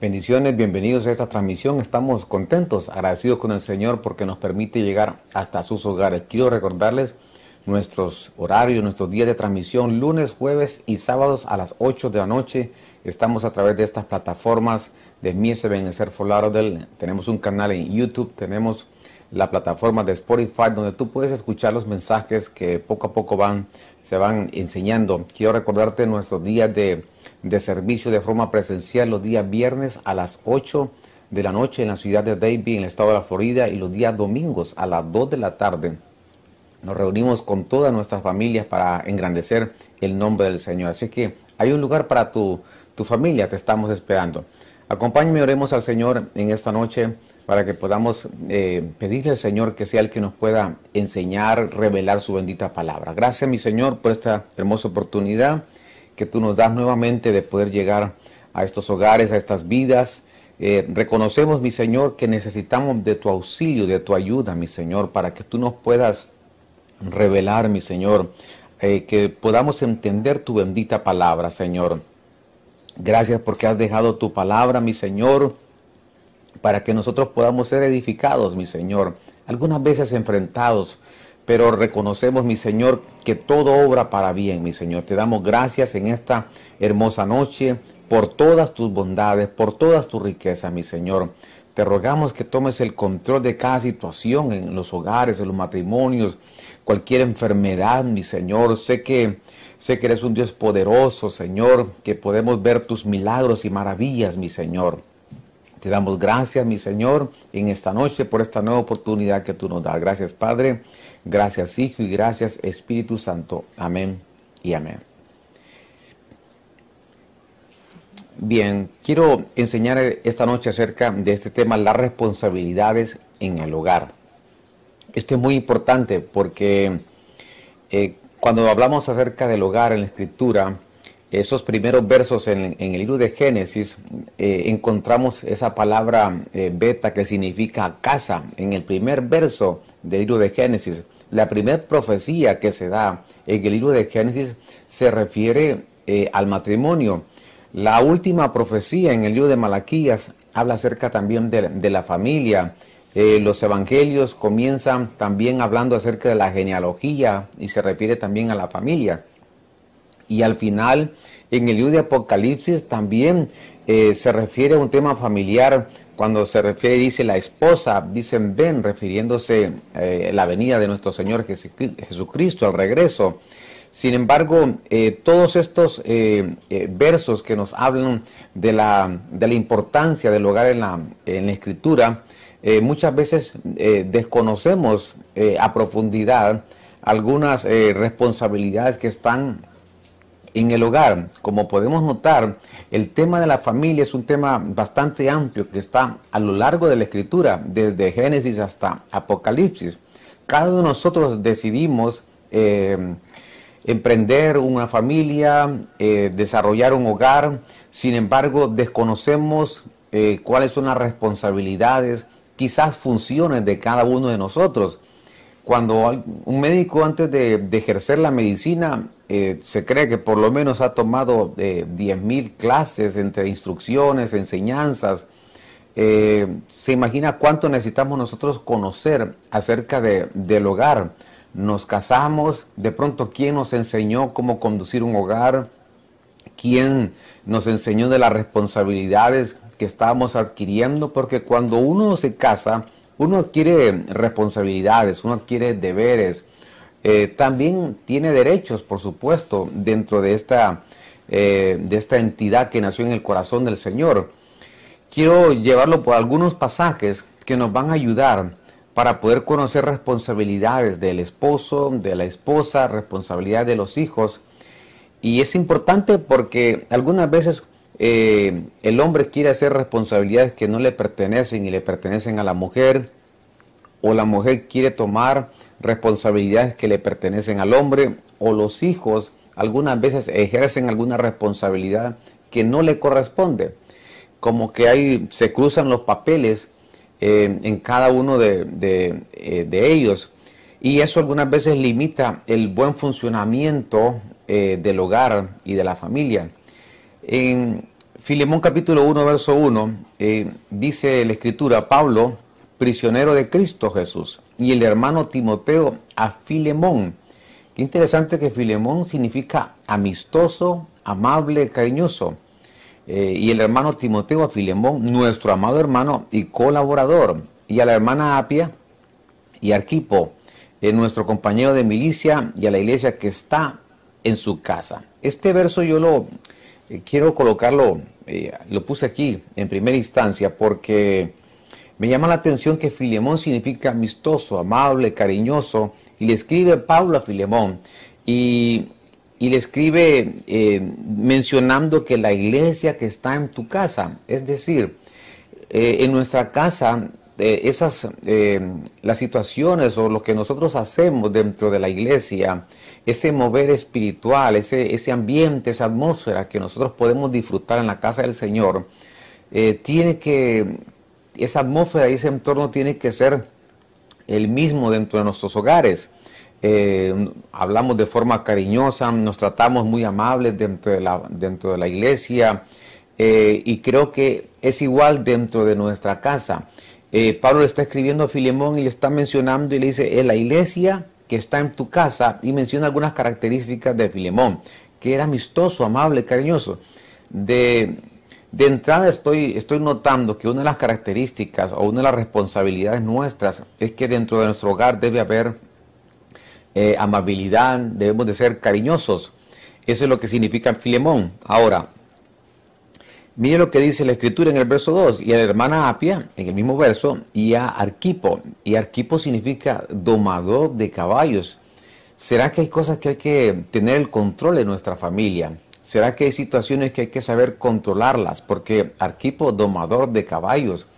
Bendiciones, bienvenidos a esta transmisión. Estamos contentos, agradecidos con el Señor porque nos permite llegar hasta sus hogares. Quiero recordarles nuestros horarios, nuestros días de transmisión, lunes, jueves y sábados a las 8 de la noche. Estamos a través de estas plataformas de Miese Benecer del Tenemos un canal en YouTube, tenemos la plataforma de Spotify donde tú puedes escuchar los mensajes que poco a poco van, se van enseñando. Quiero recordarte nuestros días de de servicio de forma presencial los días viernes a las 8 de la noche en la ciudad de Davie, en el estado de la Florida, y los días domingos a las 2 de la tarde. Nos reunimos con todas nuestras familias para engrandecer el nombre del Señor. Así que hay un lugar para tu, tu familia, te estamos esperando. Acompáñame, oremos al Señor en esta noche para que podamos eh, pedirle al Señor que sea el que nos pueda enseñar, revelar su bendita palabra. Gracias, mi Señor, por esta hermosa oportunidad que tú nos das nuevamente de poder llegar a estos hogares, a estas vidas. Eh, reconocemos, mi Señor, que necesitamos de tu auxilio, de tu ayuda, mi Señor, para que tú nos puedas revelar, mi Señor, eh, que podamos entender tu bendita palabra, Señor. Gracias porque has dejado tu palabra, mi Señor, para que nosotros podamos ser edificados, mi Señor. Algunas veces enfrentados pero reconocemos, mi Señor, que todo obra para bien, mi Señor. Te damos gracias en esta hermosa noche por todas tus bondades, por todas tus riquezas, mi Señor. Te rogamos que tomes el control de cada situación en los hogares, en los matrimonios, cualquier enfermedad, mi Señor. Sé que sé que eres un Dios poderoso, Señor, que podemos ver tus milagros y maravillas, mi Señor. Te damos gracias, mi Señor, en esta noche por esta nueva oportunidad que tú nos das. Gracias, Padre. Gracias Hijo y gracias Espíritu Santo. Amén y amén. Bien, quiero enseñar esta noche acerca de este tema, las responsabilidades en el hogar. Esto es muy importante porque eh, cuando hablamos acerca del hogar en la escritura, esos primeros versos en, el libro de Génesis, eh, encontramos esa palabra eh, beta que significa casa. En el primer verso del libro de Génesis, la primera profecía que se da en el libro de Génesis se refiere al matrimonio. La última profecía en el libro de Malaquías habla acerca también de, la familia. Los evangelios comienzan también hablando acerca de la genealogía y se refiere también a la familia. Y al final, en el libro de Apocalipsis también eh, se refiere a un tema familiar. Cuando se refiere, dice la esposa, dicen ven, refiriéndose eh, a la venida de nuestro Señor Jesucristo, al regreso. Sin embargo, eh, todos estos versos que nos hablan de la, de la, importancia del hogar en la, en la Escritura, muchas veces desconocemos a profundidad algunas responsabilidades que están en el hogar. Como podemos notar, el tema de la familia es un tema bastante amplio que está a lo largo de la escritura, desde Génesis hasta Apocalipsis. Cada uno de nosotros decidimos eh, emprender una familia, eh, desarrollar un hogar, sin embargo desconocemos eh, cuáles son las responsabilidades, quizás funciones de cada uno de nosotros cuando un médico antes de, ejercer la medicina eh, se cree que por lo menos ha tomado eh, 10.000 clases entre instrucciones, enseñanzas, eh, se imagina cuánto necesitamos nosotros conocer acerca de, del hogar. Nos casamos, de pronto quién nos enseñó cómo conducir un hogar, quién nos enseñó de las responsabilidades que estábamos adquiriendo, porque cuando uno se casa, uno adquiere responsabilidades, uno adquiere deberes, eh, también tiene derechos, por supuesto, dentro de esta, eh, de esta entidad que nació en el corazón del Señor. Quiero llevarlo por algunos pasajes que nos van a ayudar para poder conocer responsabilidades del esposo, de la esposa, responsabilidades de los hijos. Y es importante porque algunas veces eh, el hombre quiere hacer responsabilidades que no le pertenecen y le pertenecen a la mujer, o la mujer quiere tomar responsabilidades que le pertenecen al hombre, o los hijos algunas veces ejercen alguna responsabilidad que no le corresponde. Como que ahí se cruzan los papeles eh, en cada uno de, eh, de, ellos. Y eso algunas veces limita el buen funcionamiento del hogar y de la familia. En Filemón capítulo 1, verso 1, dice la escritura, Pablo, prisionero de Cristo Jesús, y el hermano Timoteo a Filemón. Qué interesante que Filemón significa amistoso, amable, cariñoso. Eh, y el hermano Timoteo a Filemón, nuestro amado hermano y colaborador, y a la hermana Apia y Arquipo, eh, nuestro compañero de milicia, y a la iglesia que está en su casa. Este verso yo lo eh, quiero colocarlo, lo puse aquí en primera instancia porque me llama la atención que Filemón significa amistoso, amable, cariñoso, y le escribe Pablo a Filemón. Y y le escribe eh, mencionando que la iglesia que está en tu casa, es decir, eh, en nuestra casa, eh, esas, las situaciones o lo que nosotros hacemos dentro de la iglesia, ese mover espiritual, ese, ese ambiente, esa atmósfera que nosotros podemos disfrutar en la casa del Señor, tiene que, esa atmósfera y ese entorno tiene que ser el mismo dentro de nuestros hogares. Eh, hablamos de forma cariñosa, nos tratamos muy amables dentro de la, dentro de la iglesia eh, y creo que es igual dentro de nuestra casa. Eh, Pablo le está escribiendo a Filemón y le está mencionando y le dice, es la iglesia que está en tu casa y menciona algunas características de Filemón, que era amistoso, amable, cariñoso. De, de entrada estoy, estoy notando que una de las características o una de las responsabilidades nuestras es que dentro de nuestro hogar debe haber eh, amabilidad, debemos de ser cariñosos. Eso es lo que significa Filemón. Ahora, mire lo que dice la escritura en el verso 2, y a la hermana Apia, en el mismo verso, y a Arquipo. Y Arquipo significa domador de caballos. ¿Será que hay cosas que hay que tener el control en nuestra familia? ¿Será que hay situaciones que hay que saber controlarlas? Porque Arquipo, domador de caballos,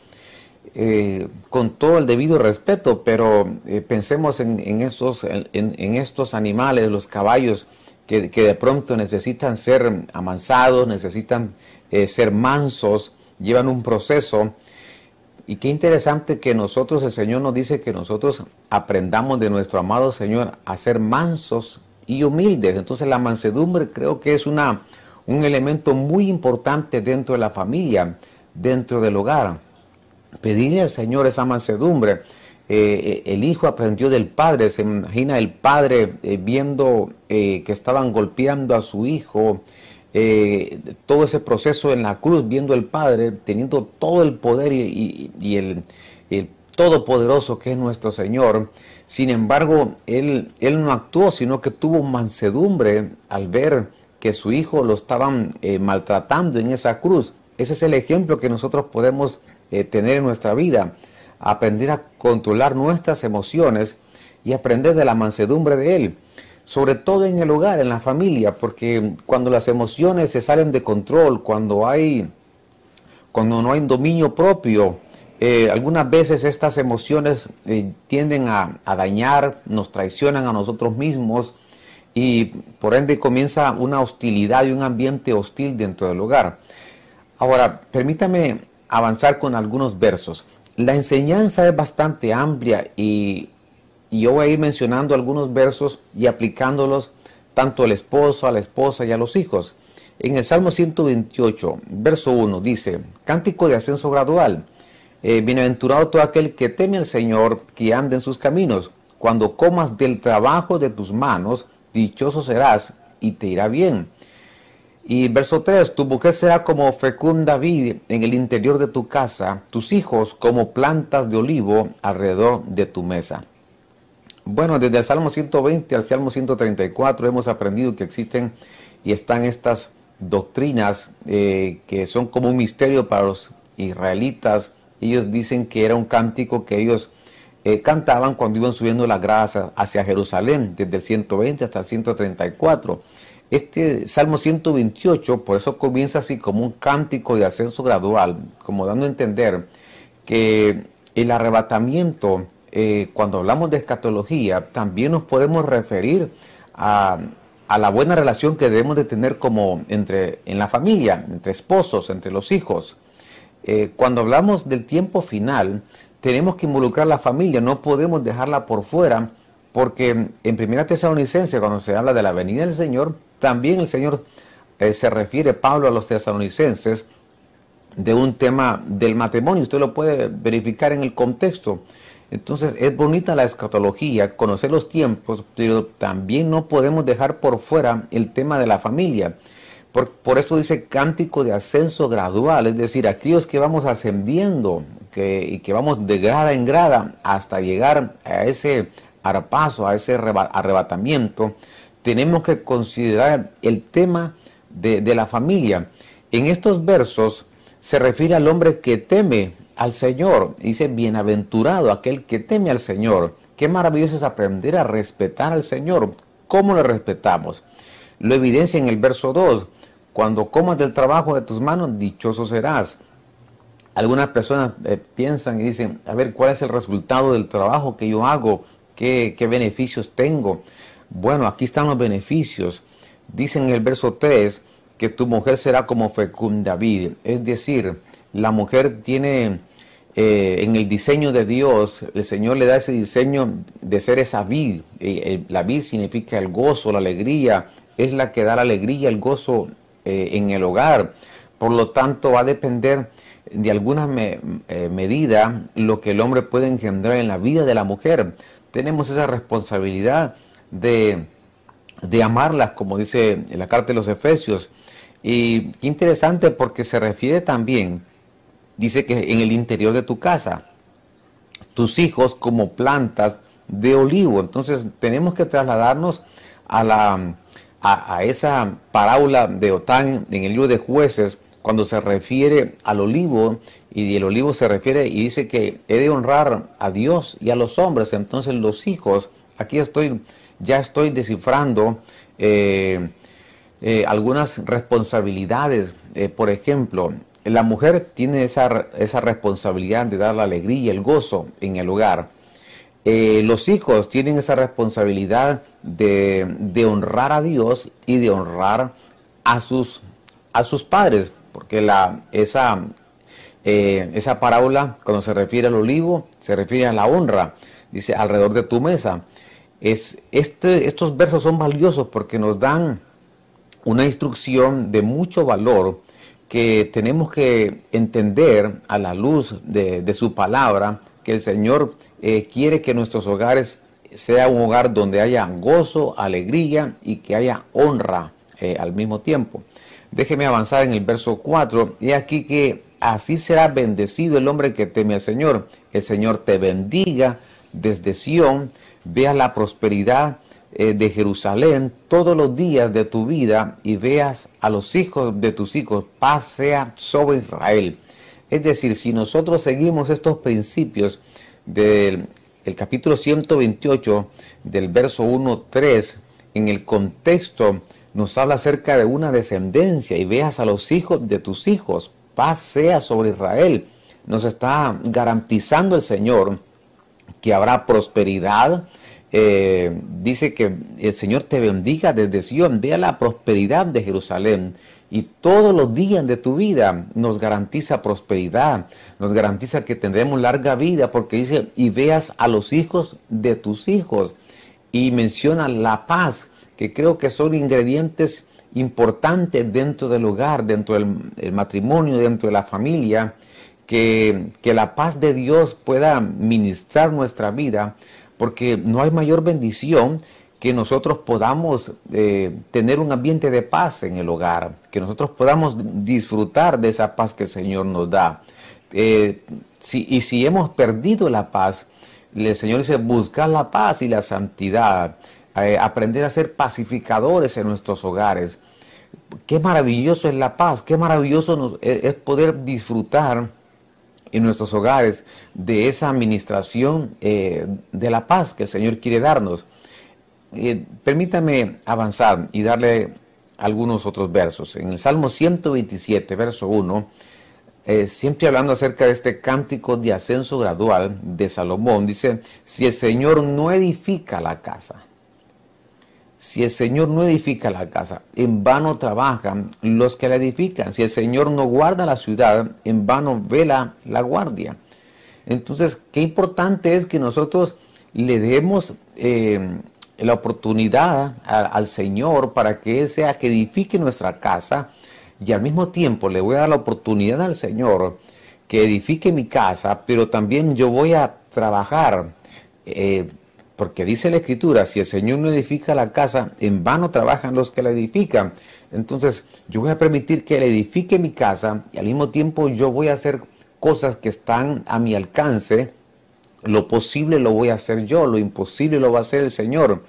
eh, con todo el debido respeto, pero eh, pensemos en, estos, en, estos animales, los caballos, que, de pronto necesitan ser amansados, necesitan eh, ser mansos, llevan un proceso. Y qué interesante que nosotros, el Señor nos dice que nosotros aprendamos de nuestro amado Señor a ser mansos y humildes. Entonces la mansedumbre creo que es una, un elemento muy importante dentro de la familia, dentro del hogar pedirle al Señor esa mansedumbre. Eh, el hijo aprendió del padre, se imagina el padre eh, viendo eh, que estaban golpeando a su hijo, todo ese proceso en la cruz, viendo el padre, teniendo todo el poder y, el, todopoderoso que es nuestro Señor. Sin embargo, él, él no actuó, sino que tuvo mansedumbre al ver que su hijo lo estaban maltratando en esa cruz. Ese es el ejemplo que nosotros podemos eh, tener en nuestra vida, aprender a controlar nuestras emociones y aprender de la mansedumbre de Él, sobre todo en el hogar, en la familia, porque cuando las emociones se salen de control, cuando hay, cuando no hay dominio propio, eh, algunas veces estas emociones eh, tienden a, a dañar, nos traicionan a nosotros mismos y por ende comienza una hostilidad y un ambiente hostil dentro del hogar. Ahora, permítame avanzar con algunos versos. La enseñanza es bastante amplia y, yo voy a ir mencionando algunos versos y aplicándolos tanto al esposo, a la esposa y a los hijos. En el Salmo 128, verso 1, dice, Cántico de ascenso gradual. Eh, bienaventurado todo aquel que teme al Señor, que ande en sus caminos. Cuando comas del trabajo de tus manos, dichoso serás y te irá bien. Y verso 3, tu mujer será como fecunda vid en el interior de tu casa, tus hijos como plantas de olivo alrededor de tu mesa. Bueno, desde el Salmo 120 al Salmo 134 hemos aprendido que existen y están estas doctrinas eh, que son como un misterio para los israelitas. Ellos dicen que era un cántico que ellos eh, cantaban cuando iban subiendo las gradas hacia Jerusalén, desde el 120 hasta el 134. Este Salmo 128, por eso comienza así como un cántico de ascenso gradual, como dando a entender que el arrebatamiento, eh, cuando hablamos de escatología, también nos podemos referir a, la buena relación que debemos de tener como entre, en la familia, entre esposos, entre los hijos. Eh, cuando hablamos del tiempo final, tenemos que involucrar a la familia, no podemos dejarla por fuera, porque en Primera Tesalonicense, cuando se habla de la venida del Señor, también el Señor eh, se refiere, Pablo, a los tesalonicenses, de un tema del matrimonio. Usted lo puede verificar en el contexto. Entonces es bonita la escatología, conocer los tiempos, pero también no podemos dejar por fuera el tema de la familia. Por, eso dice cántico de ascenso gradual, es decir, aquellos que vamos ascendiendo que, y que vamos de grada en grada hasta llegar a ese arpazo, a ese arrebatamiento, tenemos que considerar el tema de, de la familia. En estos versos se refiere al hombre que teme al Señor. Dice, bienaventurado aquel que teme al Señor. Qué maravilloso es aprender a respetar al Señor. ¿Cómo le respetamos? Lo evidencia en el verso 2. Cuando comas del trabajo de tus manos, dichoso serás. Algunas personas eh, piensan y dicen, a ver, ¿cuál es el resultado del trabajo que yo hago? ¿Qué, ¿Qué beneficios tengo? Bueno, aquí están los beneficios. Dice en el verso 3 que tu mujer será como fecunda vid. Es decir, la mujer tiene eh, en el diseño de Dios, el Señor le da ese diseño de ser esa vid. la vid significa el gozo, la alegría, es la que da la alegría, el gozo eh, en el hogar. Por lo tanto, va a depender de alguna eh, medida lo que el hombre puede engendrar en la vida de la mujer. Tenemos esa responsabilidad de, de amarlas, como dice en la carta de los Efesios. Y interesante porque se refiere también dice que en el interior de tu casa, tus hijos como plantas de olivo. Entonces tenemos que trasladarnos a, la, a, esa parábola de Otán en el libro de jueces, cuando se refiere al olivo, y el olivo se refiere y dice que he de honrar a Dios y a los hombres. Entonces los hijos, aquí estoy, ya estoy descifrando eh, eh, algunas responsabilidades. Eh, por ejemplo, la mujer tiene esa, esa responsabilidad de dar la alegría y el gozo en el hogar. Eh, los hijos tienen esa responsabilidad de, honrar a Dios y de honrar a sus, a sus padres, porque la, esa, eh, esa parábola, cuando se refiere al olivo, se refiere a la honra, dice alrededor de tu mesa. Es, este, estos versos son valiosos porque nos dan una instrucción de mucho valor que tenemos que entender a la luz de, su palabra que el Señor eh, quiere que nuestros hogares sea un hogar donde haya gozo, alegría y que haya honra eh, al mismo tiempo. Déjeme avanzar en el verso 4 y aquí que así será bendecido el hombre que teme al Señor. El Señor te bendiga desde Sión, vea la prosperidad eh, de Jerusalén todos los días de tu vida y veas a los hijos de tus hijos, paz sea sobre Israel. Es decir, si nosotros seguimos estos principios del el capítulo 128 del verso 1-3, en el contexto nos habla acerca de una descendencia y veas a los hijos de tus hijos, paz sea sobre Israel. Nos está garantizando el Señor que habrá prosperidad, eh, dice que el Señor te bendiga desde Sion, vea la prosperidad de Jerusalén y todos los días de tu vida nos garantiza prosperidad, nos garantiza que tendremos larga vida porque dice y veas a los hijos de tus hijos. Y menciona la paz, que creo que son ingredientes importantes dentro del hogar, dentro del matrimonio, dentro de la familia, que, que la paz de Dios pueda ministrar nuestra vida porque no hay mayor bendición que nosotros podamos eh, tener un ambiente de paz en el hogar, que nosotros podamos disfrutar de esa paz que el Señor nos da. Eh, y si hemos perdido la paz, el Señor dice buscar la paz y la santidad, eh, aprender a ser pacificadores en nuestros hogares. Qué maravilloso es la paz, qué maravilloso es poder disfrutar en nuestros hogares de esa administración eh, de la paz que el Señor quiere darnos. Eh, permítame avanzar y darle algunos otros versos. En el Salmo 127, verso 1, eh, siempre hablando acerca de este cántico de ascenso gradual de Salomón, dice, si el Señor no edifica la casa, Si el Señor no edifica la casa, en vano trabajan los que la edifican. Si el Señor no guarda la ciudad, en vano vela la guardia. Entonces, qué importante es que nosotros le demos eh, la oportunidad al Señor para que Él sea que edifique nuestra casa y al mismo tiempo le voy a dar la oportunidad al Señor que edifique mi casa, pero también yo voy a trabajar, eh, porque dice la Escritura, si el Señor no edifica la casa, en vano trabajan los que la edifican. Entonces yo voy a permitir que Él edifique mi casa y al mismo tiempo yo voy a hacer cosas que están a mi alcance. Lo posible lo voy a hacer yo, lo imposible lo va a hacer el Señor.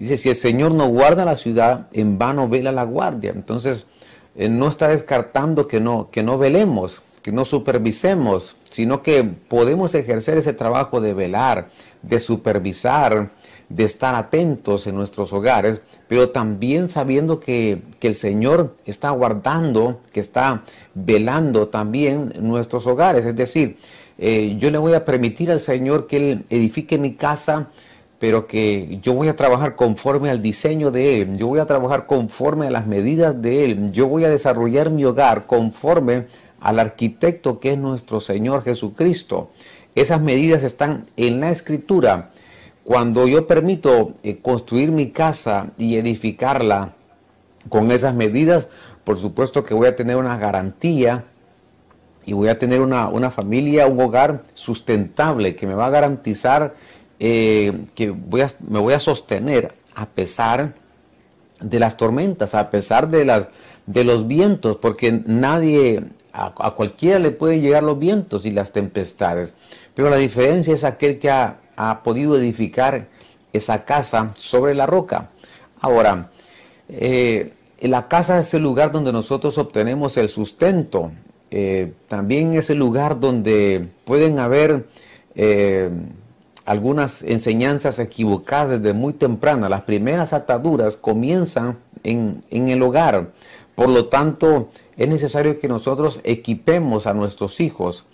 Dice, si el Señor no guarda la ciudad, en vano vela la guardia. Entonces, eh, no está descartando que no, que no velemos, que no supervisemos, sino que podemos ejercer ese trabajo de velar, de supervisar, de estar atentos en nuestros hogares, pero también sabiendo que, el Señor está guardando, que está velando también nuestros hogares. Es decir, eh, yo le voy a permitir al Señor que Él edifique mi casa, pero que yo voy a trabajar conforme al diseño de Él, yo voy a trabajar conforme a las medidas de Él, yo voy a desarrollar mi hogar conforme al arquitecto que es nuestro Señor Jesucristo. Esas medidas están en la escritura. Cuando yo permito eh, construir mi casa y edificarla con esas medidas, por supuesto que voy a tener una garantía y voy a tener una, familia, un hogar sustentable que me va a garantizar eh, que voy a, me voy a sostener a pesar de las tormentas, a pesar de, las, de los vientos, porque nadie a, cualquiera le pueden llegar los vientos y las tempestades, pero la diferencia es aquel que ha, podido edificar esa casa sobre la roca. Ahora, eh, la casa es el lugar donde nosotros obtenemos el sustento. Eh, también es el lugar donde pueden haber eh, algunas enseñanzas equivocadas desde muy temprana. Las primeras ataduras comienzan en, en el hogar. Por lo tanto, es necesario que nosotros equipemos a nuestros hijos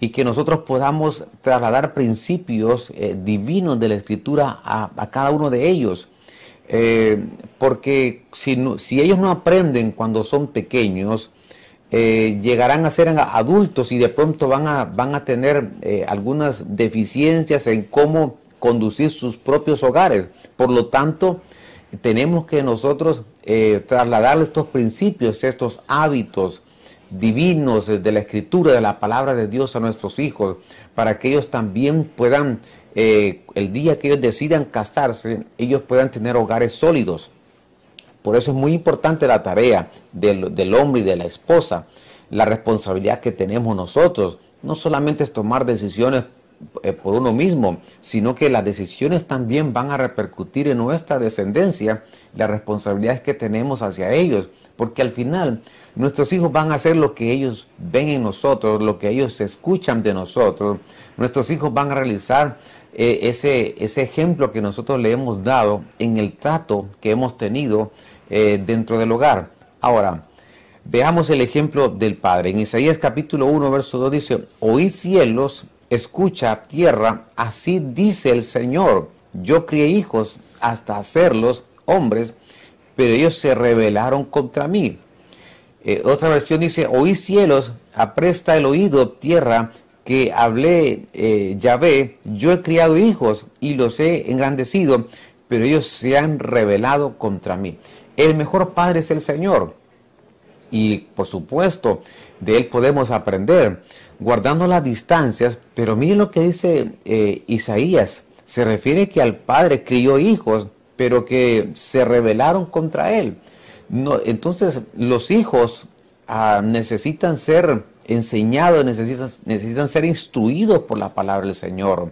y que nosotros podamos trasladar principios eh, divinos de la escritura a, cada uno de ellos. Eh, porque si, ellos no aprenden cuando son pequeños, eh, llegarán a ser adultos y de pronto van a, van a tener algunas deficiencias en cómo conducir sus propios hogares. Por lo tanto, tenemos que nosotros eh, estos principios, estos hábitos divinos de la escritura, de la palabra de Dios a nuestros hijos, para que ellos también puedan, eh, el día que ellos decidan casarse, ellos puedan tener hogares sólidos. Por eso es muy importante la tarea del, del hombre y de la esposa, la responsabilidad que tenemos nosotros. No solamente es tomar decisiones por uno mismo, sino que las decisiones también van a repercutir en nuestra descendencia, las responsabilidades que tenemos hacia ellos, porque al final nuestros hijos van a hacer lo que ellos ven en nosotros, lo que ellos escuchan de nosotros, nuestros hijos van a realizar eh, ese, ese ejemplo que nosotros le hemos dado en el trato que hemos tenido eh, dentro del hogar. Ahora, veamos el ejemplo del Padre. En Isaías capítulo 1, verso 2 dice, oíd cielos Escucha, tierra, así dice el Señor. Yo crié hijos hasta hacerlos hombres, pero ellos se rebelaron contra mí. Eh, otra versión dice, oí cielos, apresta el oído, tierra, que hablé eh, Yahvé, yo he criado hijos y los he engrandecido, pero ellos se han rebelado contra mí. El mejor padre es el Señor. Y por supuesto, de él podemos aprender guardando las distancias, pero miren lo que dice eh, Isaías, se refiere que al padre crió hijos, pero que se rebelaron contra él. Entonces los hijos ah, necesitan ser enseñados, necesitan, necesitan ser instruidos por la palabra del Señor.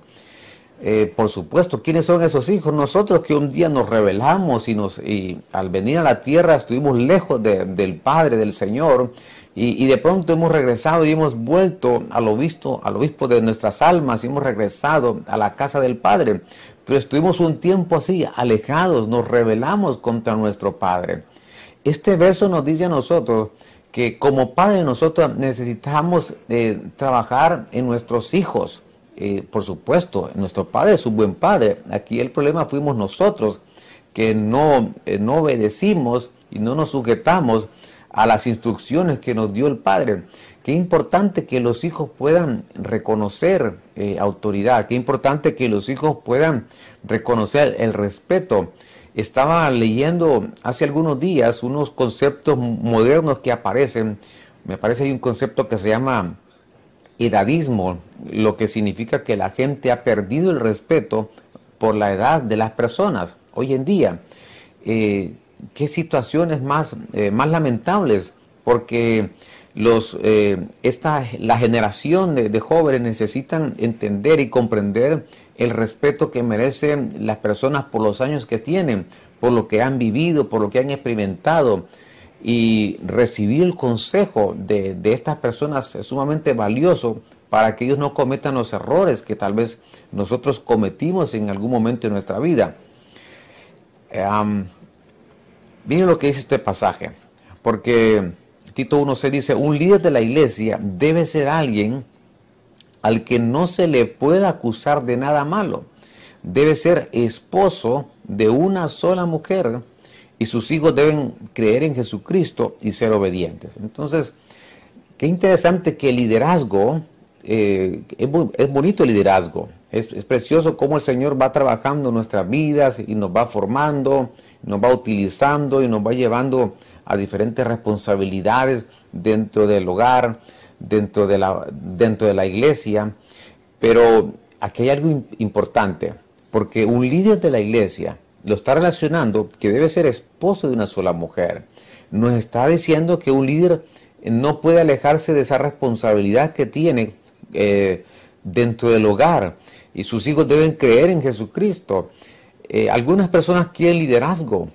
Eh, por supuesto, ¿quiénes son esos hijos? Nosotros que un día nos rebelamos y, nos, y al venir a la tierra estuvimos lejos del Padre, del Señor, y, de pronto hemos regresado y hemos vuelto al obispo, al obispo de nuestras almas y hemos regresado a la casa del Padre. Pero estuvimos un tiempo así, alejados, nos rebelamos contra nuestro Padre. Este verso nos dice a nosotros que como padre nosotros necesitamos eh, trabajar en nuestros hijos. Eh, por supuesto, nuestro padre es un buen padre. Aquí el problema fuimos nosotros que no, eh, no obedecimos y no nos sujetamos a las instrucciones que nos dio el Padre. Qué importante que los hijos puedan reconocer eh, autoridad, qué importante que los hijos puedan reconocer el respeto. Estaba leyendo hace algunos días unos conceptos modernos que aparecen. Me parece hay un concepto que se llama edadismo, lo que significa que la gente ha perdido el respeto por la edad de las personas. Hoy en día, eh, qué situaciones más, eh, más lamentables, porque los, eh, esta, la generación de, jóvenes necesitan entender y comprender el respeto que merecen las personas por los años que tienen, por lo que han vivido, por lo que han experimentado. Y recibir el consejo de, de estas personas es sumamente valioso para que ellos no cometan los errores que tal vez nosotros cometimos en algún momento de nuestra vida. Miren lo que dice este pasaje, porque Tito 1.6 dice, un líder de la iglesia debe ser alguien al que no se le pueda acusar de nada malo. Debe ser esposo de una sola mujer y sus hijos deben creer en Jesucristo y ser obedientes. Entonces, qué interesante que el liderazgo, eh, es, bonito el liderazgo, es, es, precioso cómo el Señor va trabajando nuestras vidas y nos va formando, nos va utilizando y nos va llevando a diferentes responsabilidades dentro del hogar, dentro de la, dentro de la iglesia. Pero aquí hay algo importante, porque un líder de la iglesia lo está relacionando que debe ser esposo de una sola mujer. Nos está diciendo que un líder no puede alejarse de esa responsabilidad que tiene eh, dentro del hogar y sus hijos deben creer en Jesucristo. Eh, algunas personas quieren liderazgo,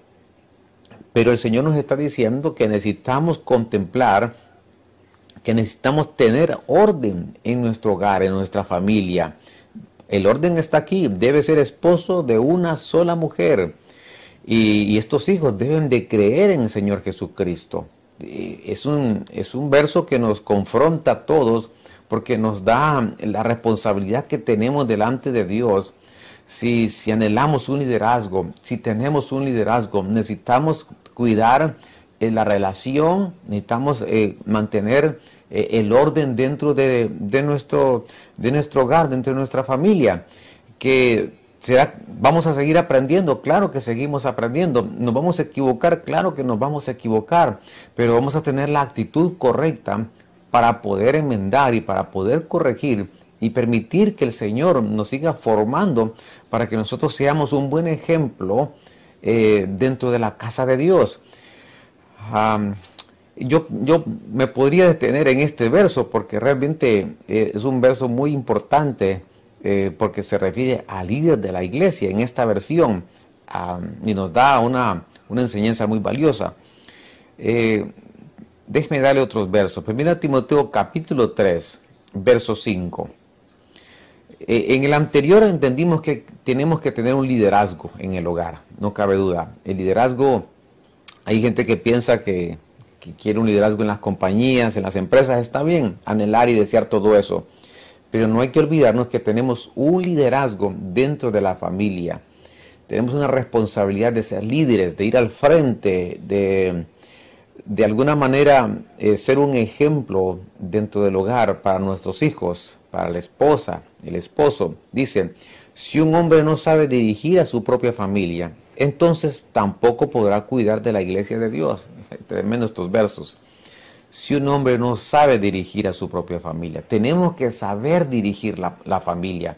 pero el Señor nos está diciendo que necesitamos contemplar, que necesitamos tener orden en nuestro hogar, en nuestra familia. El orden está aquí, debe ser esposo de una sola mujer. Y, estos hijos deben de creer en el Señor Jesucristo. Es un, es un verso que nos confronta a todos porque nos da la responsabilidad que tenemos delante de Dios si, anhelamos un liderazgo, si tenemos un liderazgo, necesitamos cuidar eh, la relación, necesitamos eh, mantener eh, el orden dentro de, nuestro, de nuestro hogar, dentro de nuestra familia, que será, vamos a seguir aprendiendo, claro que seguimos aprendiendo, nos vamos a equivocar, claro que nos vamos a equivocar, pero vamos a tener la actitud correcta para poder enmendar y para poder corregir y permitir que el Señor nos siga formando para que nosotros seamos un buen ejemplo eh, dentro de la casa de Dios. yo, yo, me podría detener en este verso porque realmente eh, es un verso muy importante eh, porque se refiere al líder de la iglesia en esta versión y nos da una, una enseñanza muy valiosa. déjeme darle otros versos. Primera Timoteo capítulo 3, verso 5. Eh, en el anterior entendimos que tenemos que tener un liderazgo en el hogar, no cabe duda. El liderazgo, hay gente que piensa que, quiere un liderazgo en las compañías, en las empresas, está bien, anhelar y desear todo eso. Pero no hay que olvidarnos que tenemos un liderazgo dentro de la familia. Tenemos una responsabilidad de ser líderes, de ir al frente, de, de alguna manera eh, ser un ejemplo dentro del hogar para nuestros hijos, para la esposa, el esposo. Dice, si un hombre no sabe dirigir a su propia familia, entonces tampoco podrá cuidar de la iglesia de Dios. Tremendo estos versos. Si un hombre no sabe dirigir a su propia familia, tenemos que saber dirigir la, familia.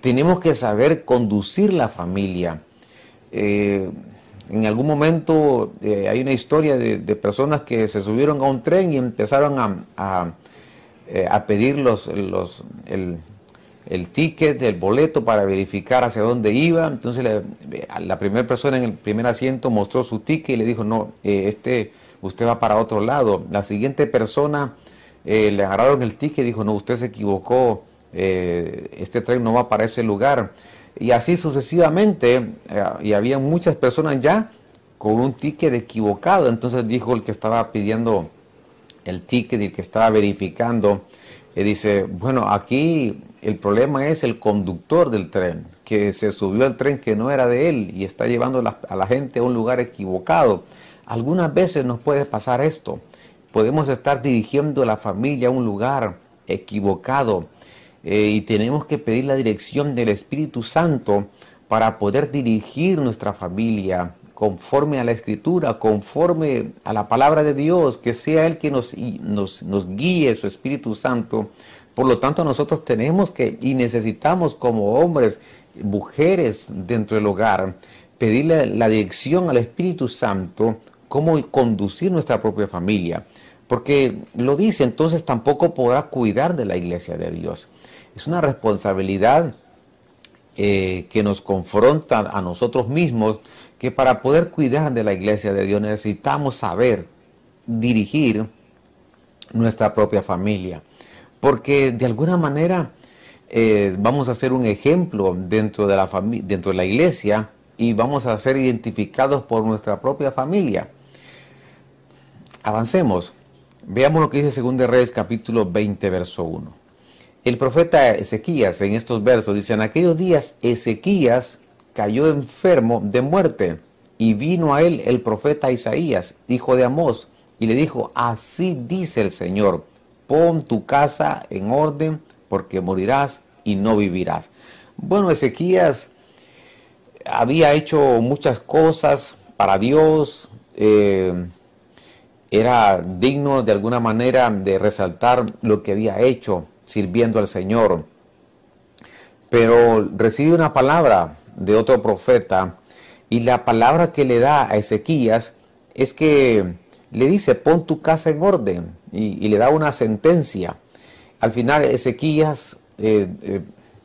Tenemos que saber conducir la familia. Eh, en algún momento eh, hay una historia de, personas que se subieron a un tren y empezaron a eh, a pedir los, los, el, el, ticket, el boleto para verificar hacia dónde iba. Entonces la, primera persona en el primer asiento mostró su ticket y le dijo, no, eh, este, usted va para otro lado. La siguiente persona eh, le agarraron el ticket y dijo, no, usted se equivocó, este tren no va para ese lugar. Y así sucesivamente, y había muchas personas ya con un ticket equivocado. Entonces dijo el que estaba pidiendo el ticket y el que estaba verificando, y dice, bueno, aquí el problema es el conductor del tren, que se subió al tren que no era de él y está llevando a la gente a un lugar equivocado. Algunas veces nos puede pasar esto. Podemos estar dirigiendo a la familia a un lugar equivocado eh, y tenemos que pedir la dirección del Espíritu Santo para poder dirigir nuestra familia conforme a la escritura, conforme a la palabra de Dios, que sea Él quien nos, nos, guíe, su Espíritu Santo. Por lo tanto, nosotros tenemos que y necesitamos como hombres, mujeres dentro del hogar, pedirle la dirección al Espíritu Santo, cómo conducir nuestra propia familia. Porque lo dice, entonces tampoco podrá cuidar de la iglesia de Dios. Es una responsabilidad eh, que nos confronta a nosotros mismos, que para poder cuidar de la iglesia de Dios necesitamos saber dirigir nuestra propia familia. Porque de alguna manera eh, vamos a ser un ejemplo dentro de, la dentro de la iglesia y vamos a ser identificados por nuestra propia familia. Avancemos. Veamos lo que dice 2 Reyes capítulo 20, verso 1. El profeta Ezequías en estos versos dice, en aquellos días Ezequías cayó enfermo de muerte y vino a él el profeta Isaías, hijo de Amós, y le dijo, así dice el Señor, pon tu casa en orden porque morirás y no vivirás. Bueno, Ezequías había hecho muchas cosas para Dios, eh, era digno de alguna manera de resaltar lo que había hecho sirviendo al Señor. Pero recibe una palabra de otro profeta y la palabra que le da a Ezequías es que le dice, pon tu casa en orden y, le da una sentencia. Al final Ezequías eh, eh,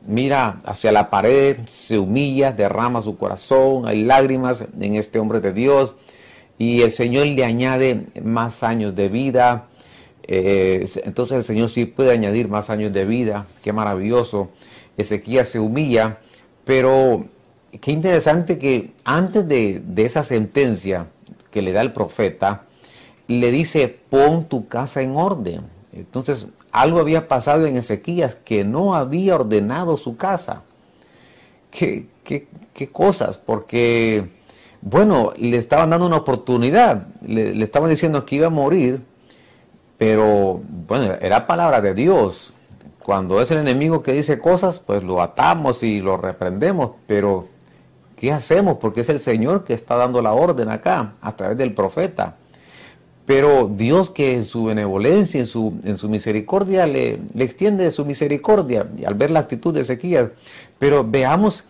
mira hacia la pared, se humilla, derrama su corazón, hay lágrimas en este hombre de Dios y el Señor le añade más años de vida, eh, entonces el Señor sí puede añadir más años de vida, qué maravilloso. Ezequías se humilla, pero qué interesante que antes de, esa sentencia que le da el profeta, le dice, pon tu casa en orden. Entonces, algo había pasado en Ezequías que no había ordenado su casa. ¿Qué, cosas? Porque, bueno, le estaban dando una oportunidad, le estaban diciendo que iba a morir, pero bueno, era palabra de Dios. Cuando es el enemigo que dice cosas, pues lo atamos y lo reprendemos, pero ¿qué hacemos? Porque es el Señor que está dando la orden acá, a través del profeta. Pero Dios que en su benevolencia, en su, en su misericordia, le, le, extiende su misericordia al ver la actitud de Ezequiel. Pero veamos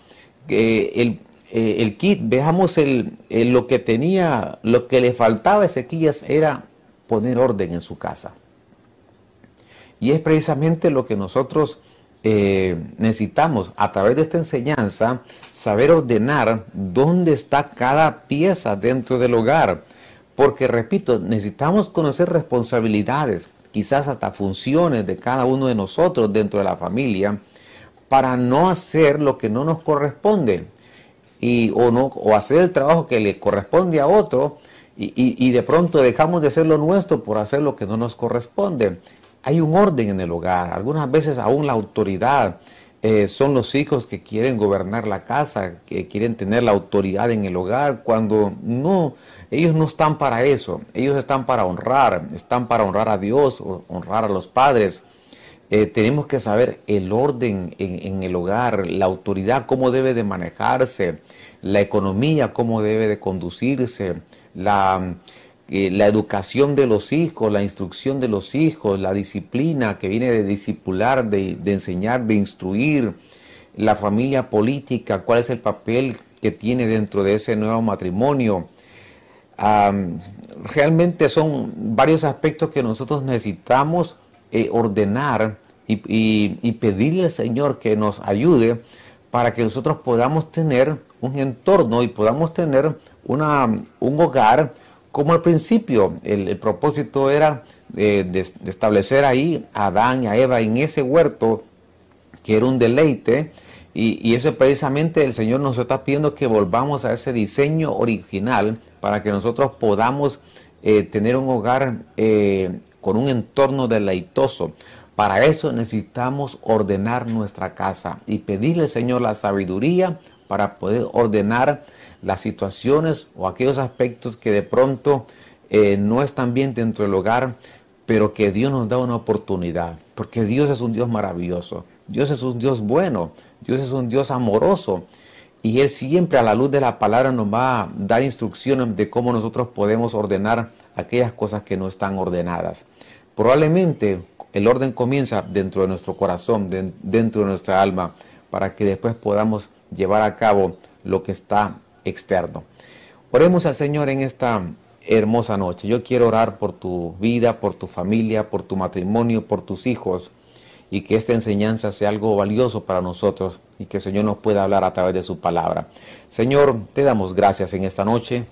el, eh, el kit, veamos el, lo que tenía, lo que le faltaba a Ezequías era poner orden en su casa. Y es precisamente lo que nosotros eh, necesitamos a través de esta enseñanza, saber ordenar dónde está cada pieza dentro del hogar. Porque, repito, necesitamos conocer responsabilidades, quizás hasta funciones de cada uno de nosotros dentro de la familia, para no hacer lo que no nos corresponde y, o, no, o hacer el trabajo que le corresponde a otro y, de pronto dejamos de hacer lo nuestro por hacer lo que no nos corresponde. Hay un orden en el hogar, algunas veces aún la autoridad. Eh, son los hijos que quieren gobernar la casa, que quieren tener la autoridad en el hogar, cuando no, ellos no están para eso, ellos están para honrar, están para honrar a Dios, honrar a los padres. Eh, tenemos que saber el orden en, en, el hogar, la autoridad, cómo debe de manejarse, la economía, cómo debe de conducirse, la, la educación de los hijos, la instrucción de los hijos, la disciplina que viene de discipular, de, enseñar, de instruir, la familia política, cuál es el papel que tiene dentro de ese nuevo matrimonio. realmente son varios aspectos que nosotros necesitamos eh, ordenar y, y, pedirle al Señor que nos ayude para que nosotros podamos tener un entorno y podamos tener una, un hogar como al principio. El, propósito era eh, de, establecer ahí a Adán y a Eva en ese huerto que era un deleite. Y, eso precisamente el Señor nos está pidiendo que volvamos a ese diseño original para que nosotros podamos eh, tener un hogar eh, con un entorno deleitoso. Para eso necesitamos ordenar nuestra casa y pedirle Señor la sabiduría para poder ordenar las situaciones o aquellos aspectos que de pronto eh, no están bien dentro del hogar, pero que Dios nos da una oportunidad, porque Dios es un Dios maravilloso, Dios es un Dios bueno, Dios es un Dios amoroso y Él siempre a la luz de la palabra nos va a dar instrucciones de cómo nosotros podemos ordenar aquellas cosas que no están ordenadas. Probablemente el orden comienza dentro de nuestro corazón, dentro de nuestra alma, para que después podamos llevar a cabo lo que está externo. Oremos al Señor en esta hermosa noche. Yo quiero orar por tu vida, por tu familia, por tu matrimonio, por tus hijos y que esta enseñanza sea algo valioso para nosotros y que el Señor nos pueda hablar a través de su palabra. Señor, te damos gracias en esta noche.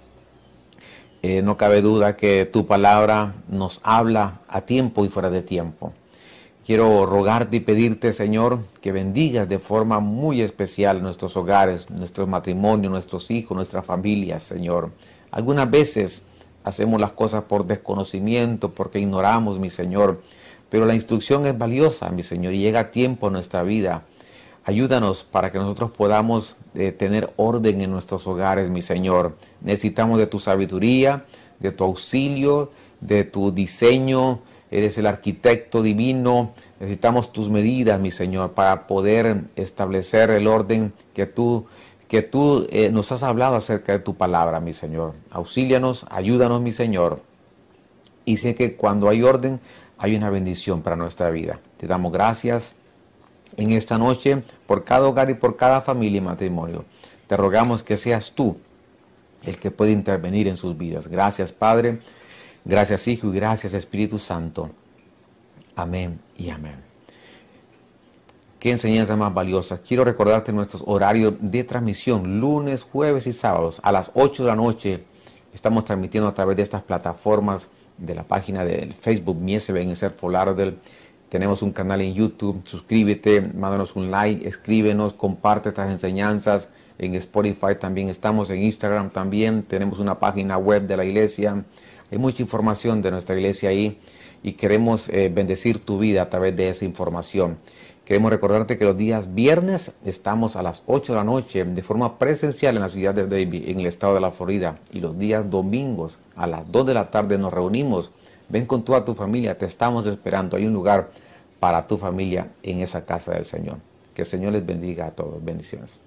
Eh, no cabe duda que tu palabra nos habla a tiempo y fuera de tiempo. Quiero rogarte y pedirte, Señor, que bendigas de forma muy especial nuestros hogares, nuestros matrimonios, nuestros hijos, nuestras familias, Señor. Algunas veces hacemos las cosas por desconocimiento, porque ignoramos, mi Señor. Pero la instrucción es valiosa, mi Señor, y llega tiempo en nuestra vida. Ayúdanos para que nosotros podamos eh, tener orden en nuestros hogares, mi Señor. Necesitamos de tu sabiduría, de tu auxilio, de tu diseño. Eres el arquitecto divino. Necesitamos tus medidas, mi Señor, para poder establecer el orden que tú que tú eh, nos has hablado acerca de tu palabra, mi Señor. Auxílianos, ayúdanos, mi Señor. Y sé que cuando hay orden, hay una bendición para nuestra vida. Te damos gracias en esta noche por cada hogar y por cada familia y matrimonio. Te rogamos que seas tú el que puede intervenir en sus vidas. Gracias, Padre. Gracias, Hijo, y gracias, Espíritu Santo. Amén y amén. Qué enseñanza más valiosa. Quiero recordarte nuestros horarios de transmisión, lunes, jueves y sábados a las 8 de la noche. Estamos transmitiendo a través de estas plataformas de la página del Facebook Miesebe en Folardel. Tenemos un canal en YouTube. Suscríbete, mándanos un like, escríbenos, comparte estas enseñanzas. En Spotify también estamos, en Instagram también. Tenemos una página web de la iglesia. Hay mucha información de nuestra iglesia ahí y queremos eh, bendecir tu vida a través de esa información. Queremos recordarte que los días viernes estamos a las 8 de la noche de forma presencial en la ciudad de Davie, en el estado de la Florida. Y los días domingos a las 2 de la tarde nos reunimos. Ven con toda tu familia, te estamos esperando. Hay un lugar para tu familia en esa casa del Señor. Que el Señor les bendiga a todos. Bendiciones.